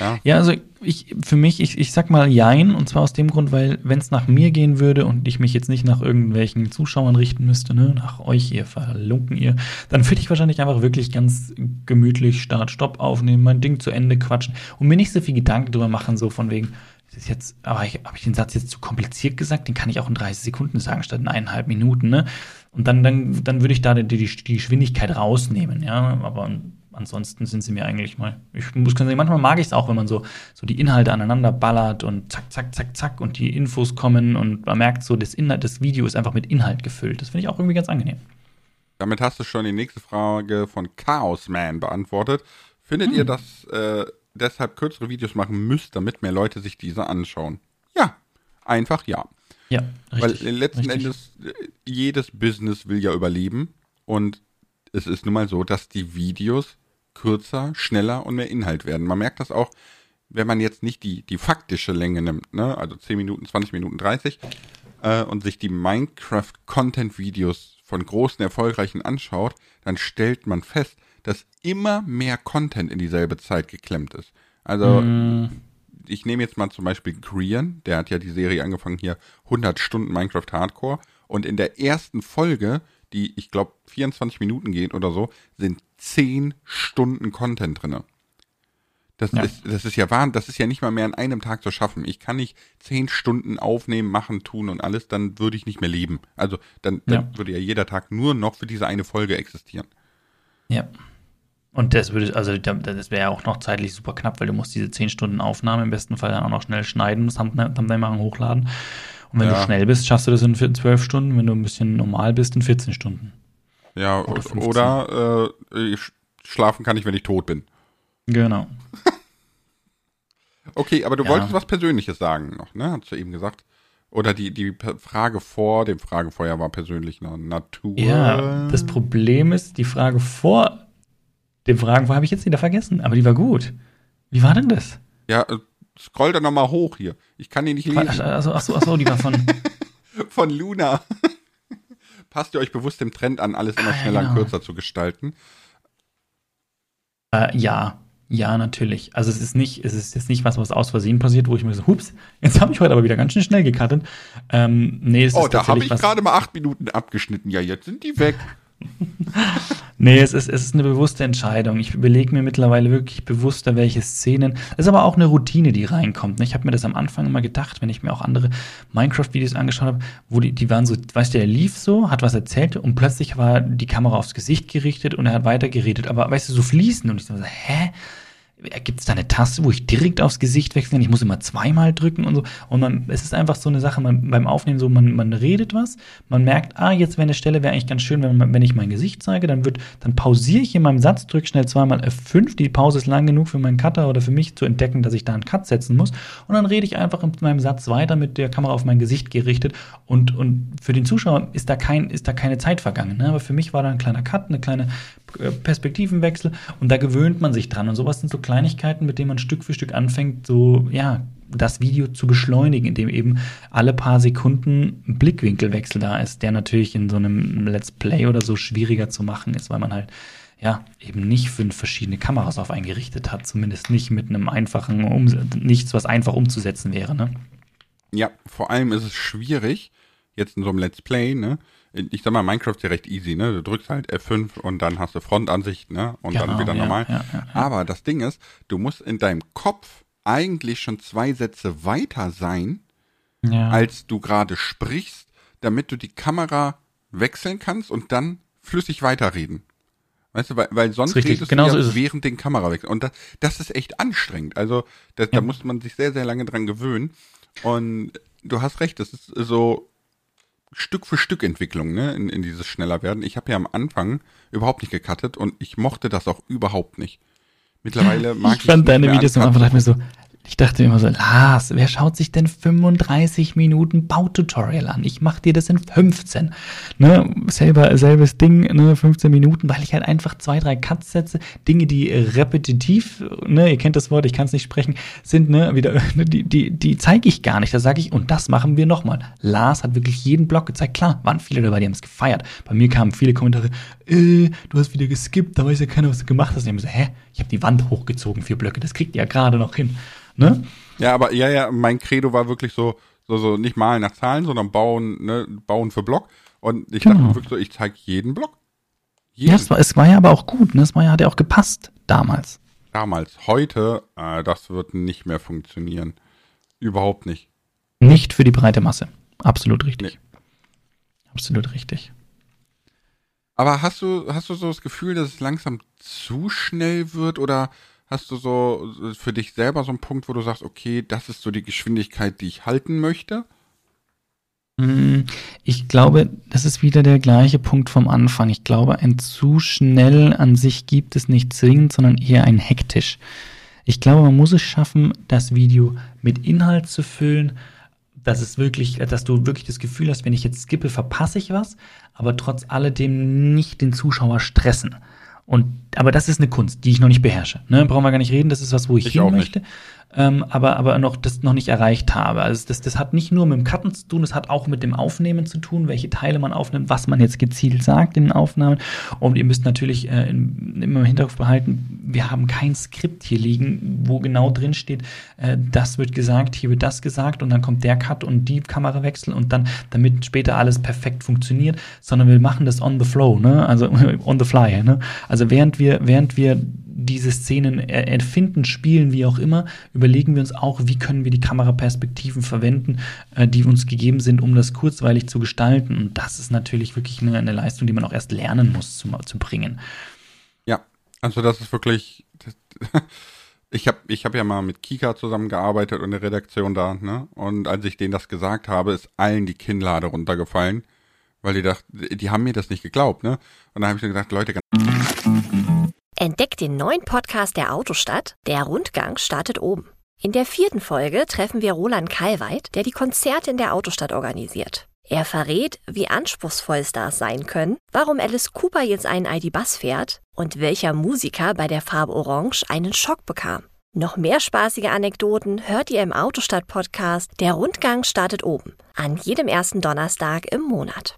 Ja, Ja, also ich, für mich, ich, ich sag mal Jein, und zwar aus dem Grund, weil wenn es nach mir gehen würde und ich mich jetzt nicht nach irgendwelchen Zuschauern richten müsste, ne, nach euch, ihr Verlunken ihr, dann würde ich wahrscheinlich einfach wirklich ganz gemütlich Start, Stopp aufnehmen, mein Ding zu Ende quatschen und mir nicht so viel Gedanken drüber machen, so von wegen, das ist jetzt, aber ich, habe ich den Satz jetzt zu kompliziert gesagt? Den kann ich auch in 30 Sekunden sagen, statt in eineinhalb Minuten, ne? Und dann, dann, dann würde ich da die, die, die Geschwindigkeit rausnehmen, ja. Aber ansonsten sind sie mir eigentlich mal. Ich muss sagen, manchmal mag ich es auch, wenn man so, so die Inhalte aneinander ballert und zack, zack, zack, zack und die Infos kommen und man merkt so, das, Inhalt, das Video ist einfach mit Inhalt gefüllt. Das finde ich auch irgendwie ganz angenehm. damit hast du schon die nächste Frage von Chaos Man beantwortet. Findet ihr, dass äh, deshalb kürzere Videos machen müsst, damit mehr Leute sich diese anschauen? Ja, einfach ja. Ja, richtig. Weil letzten richtig. Endes äh, jedes Business will ja überleben und es ist nun mal so, dass die Videos kürzer, schneller und mehr Inhalt werden. Man merkt das auch, wenn man jetzt nicht die, die faktische Länge nimmt, ne? also 10 Minuten, 20 Minuten, 30 äh, und sich die Minecraft-Content-Videos von großen, erfolgreichen anschaut, dann stellt man fest, dass immer mehr Content in dieselbe Zeit geklemmt ist. Also Mm, ich nehme jetzt mal zum Beispiel Grian, der hat ja die Serie angefangen hier 100 Stunden Minecraft Hardcore und in der ersten Folge, die ich glaube 24 Minuten geht oder so, sind 10 Stunden Content drinne. Das Ja. ist das ist ja wahr, das ist ja nicht mal mehr an einem Tag zu schaffen. Ich kann nicht 10 Stunden aufnehmen, machen, tun und alles, dann würde ich nicht mehr leben. Also dann, dann Ja. würde ja jeder Tag nur noch für diese eine Folge existieren. ja. Und das würde, also da- das wäre ja auch noch zeitlich super knapp, weil du musst diese 10 Stunden Aufnahme im besten Fall dann auch noch schnell schneiden, das Thumbnail machen, hochladen. Und wenn Ja. du schnell bist, schaffst du das in 12 Stunden. Wenn du ein bisschen normal bist, in 14 Stunden. Ja, Oder oder, 15. oder äh, schlafen kann ich, wenn ich tot bin. Genau. (laughs) Okay, aber du Ja. wolltest was Persönliches sagen noch, ne? Hast du eben gesagt. Oder die, die Frage vor dem Fragefeuer war persönlicher Natur. Ja, das Problem ist, die Frage vor dem Fragen habe ich jetzt wieder vergessen, aber die war gut. Wie war denn das? Ja, scroll doch nochmal hoch hier. Ich kann die nicht lesen. Achso, achso, achso, die war von. (laughs) von Luna. (laughs) Passt ihr euch bewusst dem Trend an, alles immer schneller ah, genau. und kürzer zu gestalten? Äh, ja, ja, natürlich. Also es ist nicht, es ist jetzt nicht was, was aus Versehen passiert, wo ich mir so, hups, jetzt habe ich heute aber wieder ganz schön schnell gecuttet. Ähm, nee, es oh, ist da habe ich gerade mal acht Minuten abgeschnitten. Ja, jetzt sind die weg. (laughs) nee, es ist, es ist eine bewusste Entscheidung. Ich überlege mir mittlerweile wirklich bewusster, welche Szenen. Es ist aber auch eine Routine, die reinkommt. Ne? Ich habe mir das am Anfang immer gedacht, wenn ich mir auch andere Minecraft-Videos angeschaut habe, wo die, die waren so, weißt du, er lief so, hat was erzählt und plötzlich war die Kamera aufs Gesicht gerichtet und er hat weitergeredet. Aber weißt du, so fließen. Und ich so, hä? Gibt es da eine Taste, wo ich direkt aufs Gesicht wechseln kann? Ich muss immer zweimal drücken und so. Und man, es ist einfach so eine Sache, man, beim Aufnehmen so, man, man redet was, man merkt, ah, jetzt wäre eine Stelle, wäre eigentlich ganz schön, wenn, wenn ich mein Gesicht zeige, dann wird, dann pausiere ich in meinem Satz, drücke schnell zweimal F5, die Pause ist lang genug für meinen Cutter oder für mich zu entdecken, dass ich da einen Cut setzen muss. Und dann rede ich einfach in meinem Satz weiter mit der Kamera auf mein Gesicht gerichtet und, und für den Zuschauer ist da kein, ist da keine Zeit vergangen. Ne? Aber für mich war da ein kleiner Cut, eine kleine äh, Perspektivenwechsel und da gewöhnt man sich dran. Und sowas sind so Kleinigkeiten, mit denen man Stück für Stück anfängt, so, ja, das Video zu beschleunigen, indem eben alle paar Sekunden ein Blickwinkelwechsel da ist, der natürlich in so einem Let's Play oder so schwieriger zu machen ist, weil man halt ja, eben nicht fünf verschiedene Kameras auf einen gerichtet hat, zumindest nicht mit einem einfachen, um nichts, was einfach umzusetzen wäre, ne? Ja, vor allem ist es schwierig, jetzt in so einem Let's Play, ne, ich sag mal, Minecraft ist ja recht easy, ne? Du drückst halt F5 und dann hast du Frontansicht, ne? Und genau, dann wieder ja, normal. Ja, ja, Aber das Ding ist, du musst in deinem Kopf eigentlich schon zwei Sätze weiter sein, als du gerade sprichst, damit du die Kamera wechseln kannst und dann flüssig weiterreden. Weißt du, weil, weil sonst redest genau du ja so während den Kamerawechsel. Und das, das ist echt anstrengend. Also das, da muss man sich sehr, sehr lange dran gewöhnen. Und du hast recht, das ist so, Stück für Stück Entwicklung, ne, in, in dieses schneller werden. Ich habe ja am Anfang überhaupt nicht gecuttet und ich mochte das auch überhaupt nicht. Mittlerweile (laughs) mag ich. Ich fand deine Videos am Anfang dachte mir so, ich dachte immer so, Lars, wer schaut sich denn 35 Minuten Baututorial an? Ich mach dir das in 15. Ne, selber, selbes Ding, ne, 15 Minuten, weil ich halt einfach zwei, drei Cuts setze. Dinge, die repetitiv, ne, ihr kennt das Wort, ich kann es nicht sprechen, sind, ne, wieder, (laughs) die, die, die zeige ich gar nicht. Da sage ich, und das machen wir nochmal. Lars hat wirklich jeden Block gezeigt. Klar, waren viele dabei, die haben es gefeiert. Bei mir kamen viele Kommentare, äh, du hast wieder geskippt, da weiß ja keiner, was du gemacht hast. Und ich habe so, hä? Ich habe die Wand hochgezogen, vier Blöcke, das kriegt ihr ja gerade noch hin. Ne? Ja, aber ja, ja, mein Credo war wirklich so, so, so nicht malen nach Zahlen, sondern bauen, ne, bauen für Block. Und ich genau. dachte wirklich so, ich zeige jeden Block. Jeden. Ja, es war, es war ja aber auch gut, ne? Es war ja, hat ja auch gepasst damals. Damals. Heute, äh, das wird nicht mehr funktionieren. Überhaupt nicht. Nicht für die breite Masse. Absolut richtig. Nee. Absolut richtig. Aber hast du, hast du so das Gefühl, dass es langsam zu schnell wird oder Hast du so für dich selber so einen Punkt, wo du sagst, okay, das ist so die Geschwindigkeit, die ich halten möchte? Hm, ich glaube, das ist wieder der gleiche Punkt vom Anfang. Ich glaube, ein zu schnell an sich gibt es nicht zwingend, sondern eher ein hektisch. Ich glaube, man muss es schaffen, das Video mit Inhalt zu füllen, dass es wirklich, dass du wirklich das Gefühl hast, wenn ich jetzt skippe, verpasse ich was, aber trotz alledem nicht den Zuschauer stressen. Und, aber das ist eine Kunst, die ich noch nicht beherrsche. Ne? Brauchen wir gar nicht reden, das ist was, wo ich, ich hin möchte. Nicht ähm, aber, aber noch, das noch nicht erreicht habe. Also das, das hat nicht nur mit dem Cutten zu tun, das hat auch mit dem Aufnehmen zu tun, welche Teile man aufnimmt, was man jetzt gezielt sagt in den Aufnahmen. Und ihr müsst natürlich äh, in, immer im Hinterkopf behalten, wir haben kein Skript hier liegen, wo genau drin steht, äh, das wird gesagt, hier wird das gesagt und dann kommt der Cut und die Kamerawechsel und dann, damit später alles perfekt funktioniert, sondern wir machen das on the flow, ne? Also (laughs) on the fly, ne? Also während wir, während wir diese Szenen erfinden, spielen, wie auch immer, überlegen wir uns auch, wie können wir die Kameraperspektiven verwenden, äh, die uns gegeben sind, um das kurzweilig zu gestalten. Und das ist natürlich wirklich eine, eine Leistung, die man auch erst lernen muss zu, zu bringen. Ja, also das ist wirklich. Das, (laughs) ich habe ich hab ja mal mit Kika zusammengearbeitet und der Redaktion da, ne? Und als ich denen das gesagt habe, ist allen die Kinnlade runtergefallen, weil die dachten, die haben mir das nicht geglaubt, ne? Und dann habe ich mir gesagt, Leute, ganz Entdeckt den neuen Podcast der Autostadt. Der Rundgang startet oben. In der vierten Folge treffen wir Roland Kalweit, der die Konzerte in der Autostadt organisiert. Er verrät, wie anspruchsvoll Stars sein können, warum Alice Cooper jetzt einen ID-Bus fährt und welcher Musiker bei der Farbe Orange einen Schock bekam. Noch mehr spaßige Anekdoten hört ihr im Autostadt-Podcast Der Rundgang startet oben. An jedem ersten Donnerstag im Monat.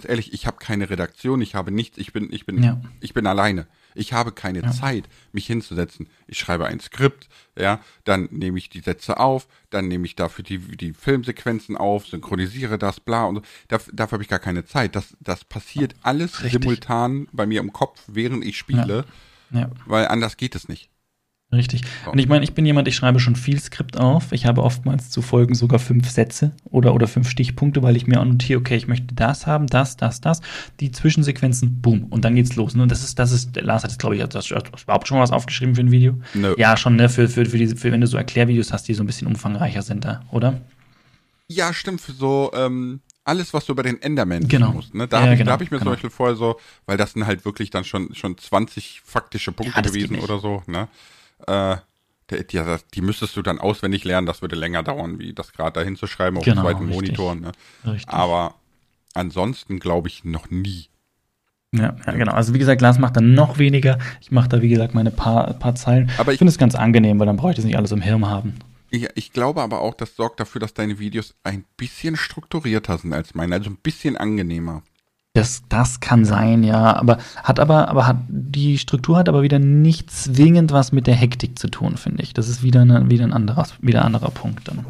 Ganz ehrlich, ich habe keine Redaktion, ich habe nichts, ich bin, ich bin, Ja. ich bin alleine. Ich habe keine Ja. Zeit, mich hinzusetzen. Ich schreibe ein Skript, ja, dann nehme ich die Sätze auf, dann nehme ich dafür die, die Filmsequenzen auf, synchronisiere das, bla und so. Daf, dafür habe ich gar keine Zeit. Das, das passiert alles Richtig. simultan bei mir im Kopf, während ich spiele, Ja. weil anders geht es nicht. Richtig. Und ich meine, ich bin jemand, ich schreibe schon viel Skript auf. Ich habe oftmals zu Folgen sogar fünf Sätze oder, oder fünf Stichpunkte, weil ich mir annotiere, okay, ich möchte das haben, das, das, das. Die Zwischensequenzen, boom, und dann geht's los. Ne? Und das ist, das ist, Lars hat jetzt, glaube ich, das du überhaupt schon mal was aufgeschrieben für ein Video? Nö. Ja, schon, ne? Für, für, für, diese, für wenn du so Erklärvideos hast, die so ein bisschen umfangreicher sind da, oder? Ja, stimmt, so, ähm, alles, was du über den Enderman Genau. musst. Ne? Da Ja, habe ich, genau, hab ich mir genau. zum Beispiel vorher so, weil das sind halt wirklich dann schon, schon 20 faktische Punkte Ja, das gewesen oder so, ne? Äh, die, die, die müsstest du dann auswendig lernen, das würde länger dauern, wie das gerade dahin zu schreiben auf Genau, dem zweiten richtig. Monitor. Ne? Aber ansonsten glaube ich noch nie. Ja, ja, genau. Also wie gesagt, Lars macht dann noch weniger. Ich mache da, wie gesagt, meine paar, paar Zeilen. Aber ich ich- finde es ganz angenehm, weil dann brauche ich das nicht alles im Hirn haben. Ich, ich glaube aber auch, das sorgt dafür, dass deine Videos ein bisschen strukturierter sind als meine, also ein bisschen angenehmer. Das, das kann sein, ja. Aber hat aber, aber hat, die Struktur hat aber wieder nicht zwingend was mit der Hektik zu tun, finde ich. Das ist wieder, eine, wieder ein anderer, wieder ein anderer Punkt dann.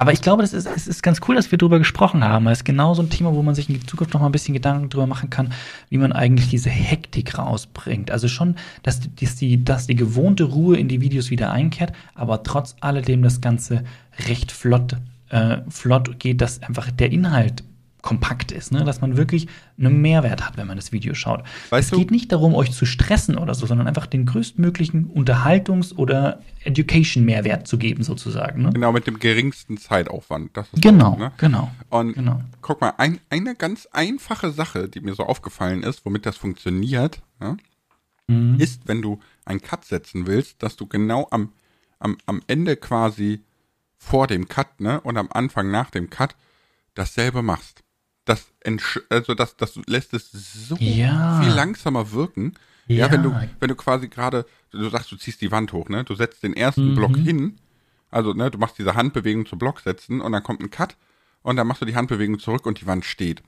Aber ich glaube, das ist, es ist ganz cool, dass wir drüber gesprochen haben. Es ist genau so ein Thema, wo man sich in Zukunft noch mal ein bisschen Gedanken drüber machen kann, wie man eigentlich diese Hektik rausbringt. Also schon, dass die, dass die, dass die gewohnte Ruhe in die Videos wieder einkehrt, aber trotz alledem das Ganze recht flott, äh, flott geht, dass einfach der Inhalt kompakt ist, ne? dass man wirklich einen Mehrwert hat, wenn man das Video schaut. Weißt es du- geht nicht darum, euch zu stressen oder so, sondern einfach den größtmöglichen Unterhaltungs- oder Education-Mehrwert zu geben, sozusagen. Ne? Genau, mit dem geringsten Zeitaufwand. Das Genau, so, ne? genau. Und Genau. guck mal, ein, eine ganz einfache Sache, die mir so aufgefallen ist, womit das funktioniert, ja, Mhm. ist, wenn du einen Cut setzen willst, dass du genau am, am, am Ende quasi vor dem Cut, ne, und am Anfang nach dem Cut dasselbe machst. Das, also das, das lässt es so Ja. viel langsamer wirken. Ja, Ja. wenn du, wenn du quasi gerade, du sagst, du ziehst die Wand hoch, ne? Du setzt den ersten Mhm. Block hin, also ne, du machst diese Handbewegung zum Block setzen und dann kommt ein Cut und dann machst du die Handbewegung zurück und die Wand steht.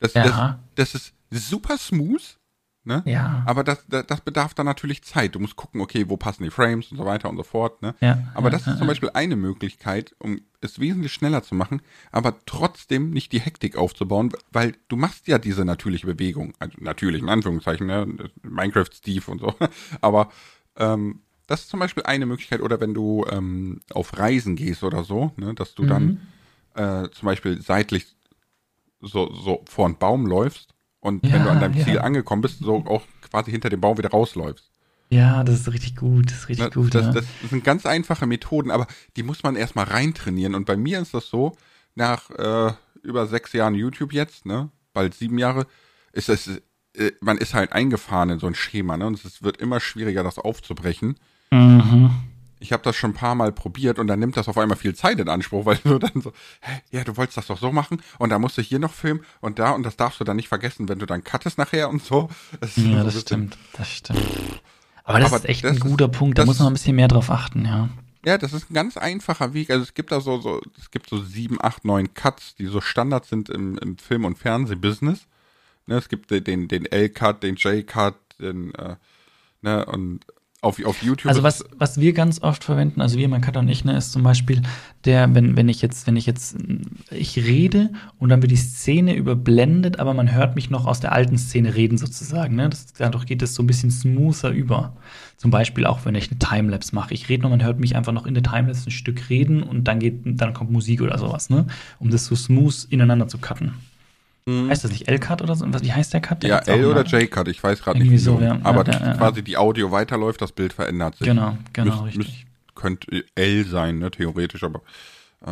Das, Ja. das, das ist super smooth, ne? Ja. Aber das, das, das bedarf dann natürlich Zeit. Du musst gucken, okay, wo passen die Frames und so weiter und so fort, ne? Ja, Aber ja, das ist zum Beispiel eine Möglichkeit, um es wesentlich schneller zu machen, aber trotzdem nicht die Hektik aufzubauen, weil du machst ja diese natürliche Bewegung. Also natürlich, in Anführungszeichen, ne? Minecraft Steve und so. (laughs) Aber ähm, das ist zum Beispiel eine Möglichkeit. Oder wenn du ähm, auf Reisen gehst oder so, ne? dass du dann äh, zum Beispiel seitlich so, so vor einen Baum läufst und wenn Ja, du an deinem ja. Ziel angekommen bist, so auch quasi hinter dem Baum wieder rausläufst. Ja, das ist richtig gut. Das ist richtig Ne, gut. das, ja. das sind ganz einfache Methoden, aber die muss man erstmal reintrainieren. Und bei mir ist das so, nach äh, über sechs Jahren YouTube jetzt, ne, bald sieben Jahre, ist es, äh, man ist halt eingefahren in so ein Schema, ne? Und es wird immer schwieriger, das aufzubrechen. mhm. Ich habe das schon ein paar Mal probiert und dann nimmt das auf einmal viel Zeit in Anspruch, (laughs) weil du dann so, hä, ja, du wolltest das doch so machen und da musst du hier noch filmen und da und das darfst du dann nicht vergessen, wenn du dann cuttest nachher und so. (laughs) Das so Ja, ein das stimmt. Das stimmt. Aber das Aber ist echt das ein guter Punkt. Da muss man ein bisschen mehr drauf achten, ja. Ja, das ist ein ganz einfacher Weg. Also es gibt da so, so es gibt so sieben, acht, neun Cuts, die so Standard sind im, im Film- und Fernsehbusiness. Ne, es gibt den, den L-Cut, den J-Cut, den, äh, ne, und auf, auf YouTube. Also was, was wir ganz oft verwenden, also wir, mein Cutter und ich, ne, ist zum Beispiel der, wenn, wenn ich jetzt, wenn ich jetzt, ich rede und dann wird die Szene überblendet, aber man hört mich noch aus der alten Szene reden sozusagen, ne? Das, dadurch geht es so ein bisschen smoother über. Zum Beispiel auch, wenn ich eine Timelapse mache. Ich rede noch, man hört mich einfach noch in der Timelapse ein Stück reden und dann geht, dann kommt Musik oder sowas, ne? Um das so smooth ineinander zu cutten. Heißt das nicht L-Cut oder so? Was, wie heißt der Cut? Der Mhm. ja, L oder. J-Cut, ich weiß gerade nicht, Irgendwie so, wieso. ja. aber Ja, ja, quasi die Audio weiterläuft, das Bild verändert sich. Genau, genau, Müsst- richtig. müsst- könnte L sein, ne, theoretisch, aber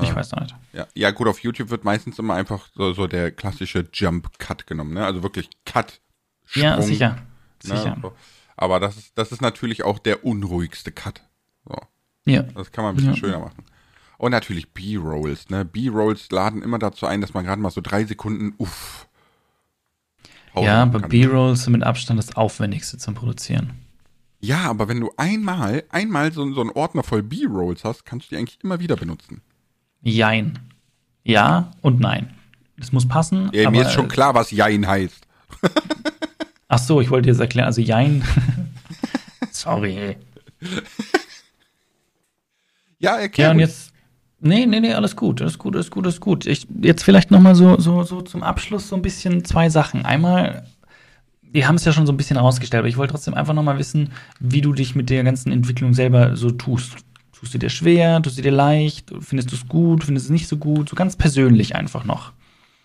Ich weiß noch nicht. Ja, ja, gut, auf YouTube wird meistens immer einfach so, so der klassische Jump-Cut genommen, ne? Also wirklich Cut. Sprung, Ja, sicher. Ne? Sicher. So. Aber das ist, das ist natürlich auch der unruhigste Cut. So. Ja. Das kann man ein bisschen Ja. schöner machen. Und natürlich B-Rolls, ne? B-Rolls laden immer dazu ein, dass man gerade mal so drei Sekunden, uff. Ja, aber kann. B-Rolls sind mit Abstand das Aufwendigste zum Produzieren. Ja, aber wenn du einmal, einmal so, so einen Ordner voll B-Rolls hast, kannst du die eigentlich immer wieder benutzen. Jein. Ja und nein. Es muss passen. Ja, mir ist schon klar, was Jein heißt. (laughs) Ach so, ich wollte jetzt erklären, also Jein. (laughs) Sorry. Ja, erklär Ja, und jetzt. Nee, nee, nee, alles gut, alles gut, alles gut, alles gut. Ich, jetzt vielleicht noch mal so, so, so zum Abschluss so ein bisschen zwei Sachen. Einmal, wir haben es ja schon so ein bisschen rausgestellt, aber ich wollte trotzdem einfach noch mal wissen, wie du dich mit der ganzen Entwicklung selber so tust. Tust du dir schwer, tust du dir leicht, findest du es gut, findest du es nicht so gut, so ganz persönlich einfach noch.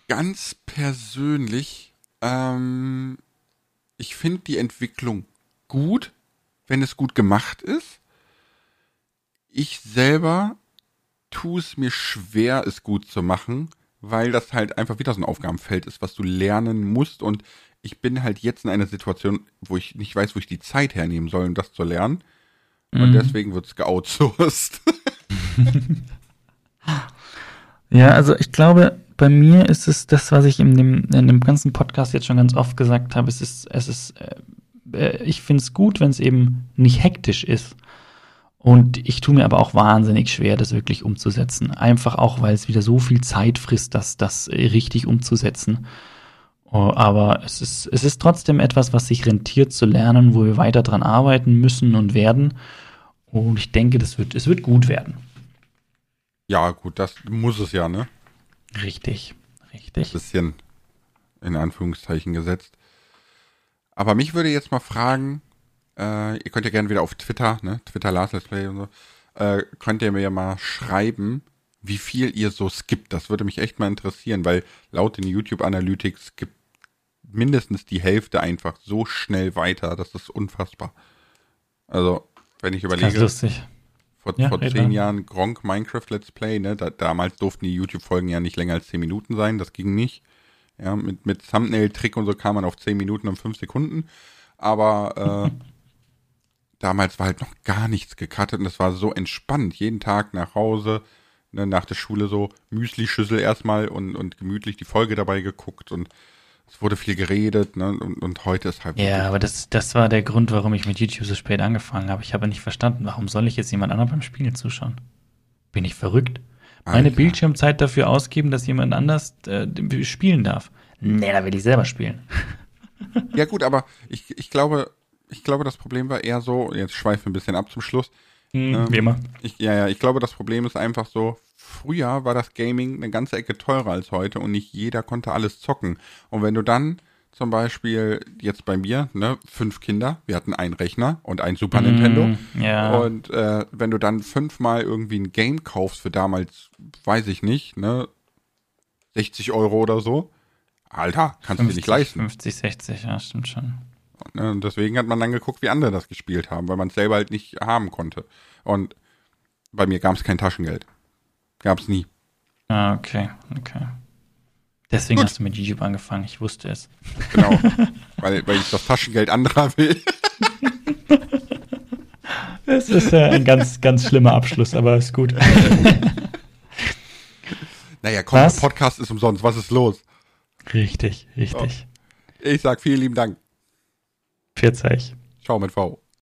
ganz persönlich, ähm, ich finde die Entwicklung gut, wenn es gut gemacht ist. Ich selber tue es mir schwer, es gut zu machen, weil das halt einfach wieder so ein Aufgabenfeld ist, was du lernen musst. Und ich bin halt jetzt in einer Situation, wo ich nicht weiß, wo ich die Zeit hernehmen soll, um das zu lernen. Und Mhm. deswegen wird es geoutsourced. (laughs) Ja, also ich glaube, bei mir ist es das, was ich in dem, in dem ganzen Podcast jetzt schon ganz oft gesagt habe. Es ist, es ist, äh, äh, ich finde es gut, wenn es eben nicht hektisch ist. Und ich tue mir aber auch wahnsinnig schwer, das wirklich umzusetzen. Einfach auch, weil es wieder so viel Zeit frisst, das, das richtig umzusetzen. Oh, aber es ist, es ist trotzdem etwas, was sich rentiert zu lernen, wo wir weiter dran arbeiten müssen und werden. Und ich denke, das wird, es wird gut werden. ja, gut, das muss es ja, ne? Richtig, richtig. bisschen in Anführungszeichen gesetzt. Aber mich würde jetzt mal fragen, äh, ihr könnt ja gerne wieder auf Twitter, ne, Twitter Last Let's Play und so, äh, könnt ihr mir ja mal schreiben, wie viel ihr so skippt. Das würde mich echt mal interessieren, weil laut den YouTube Analytics skippt mindestens die Hälfte einfach so schnell weiter, das ist unfassbar. Also, wenn ich überlege, lustig. vor, Ja, vor zehn. Jahren Gronk Minecraft Let's Play, ne? Da, damals durften die YouTube-Folgen ja nicht länger als 10 Minuten sein, das ging nicht. Ja, mit, mit Thumbnail-Trick und so kam man auf 10 Minuten und 5 Sekunden. Aber äh, (laughs) damals war halt noch gar nichts gecuttet und das war so entspannt. Jeden Tag nach Hause, ne, nach der Schule so Müsli-Schüssel erstmal und, und gemütlich die Folge dabei geguckt und es wurde viel geredet, ne? Und, und heute ist halt Ja, aber das, das war der Grund, warum ich mit YouTube so spät angefangen habe. Ich habe nicht verstanden, warum soll ich jetzt jemand anderem beim Spielen zuschauen? Bin ich verrückt? Meine Alter. Bildschirmzeit dafür ausgeben, dass jemand anders äh, spielen darf. Nee, da will ich selber spielen. Ja gut, aber ich, ich glaube, ich glaube, das Problem war eher so, jetzt schweife ein bisschen ab zum Schluss. Hm, Wie immer. Ich, ja, ja, ich glaube, das Problem ist einfach so, früher war das Gaming eine ganze Ecke teurer als heute und nicht jeder konnte alles zocken. Und wenn du dann zum Beispiel jetzt bei mir, ne, fünf Kinder, wir hatten einen Rechner und ein Super Nintendo. Mm, ja. Und äh, wenn du dann fünfmal irgendwie ein Game kaufst für damals, weiß ich nicht, ne, 60 Euro oder so, Alter, kannst du dir nicht leisten. 50, 60, ja, stimmt schon. Ne? Und deswegen hat man dann geguckt, wie andere das gespielt haben, weil man es selber halt nicht haben konnte. Und bei mir gab es kein Taschengeld. Gab es nie. Ah, okay, okay. Deswegen Gut. hast du mit YouTube angefangen, ich wusste es. Genau. (laughs) weil, weil ich das Taschengeld anderer will. (laughs) Das ist äh, ein ganz, ganz schlimmer Abschluss, aber ist gut. (laughs) Naja, komm, Was? der Podcast ist umsonst. Was ist los? Richtig, richtig. Ich sag vielen lieben Dank. Vierzeig. Ciao mit V.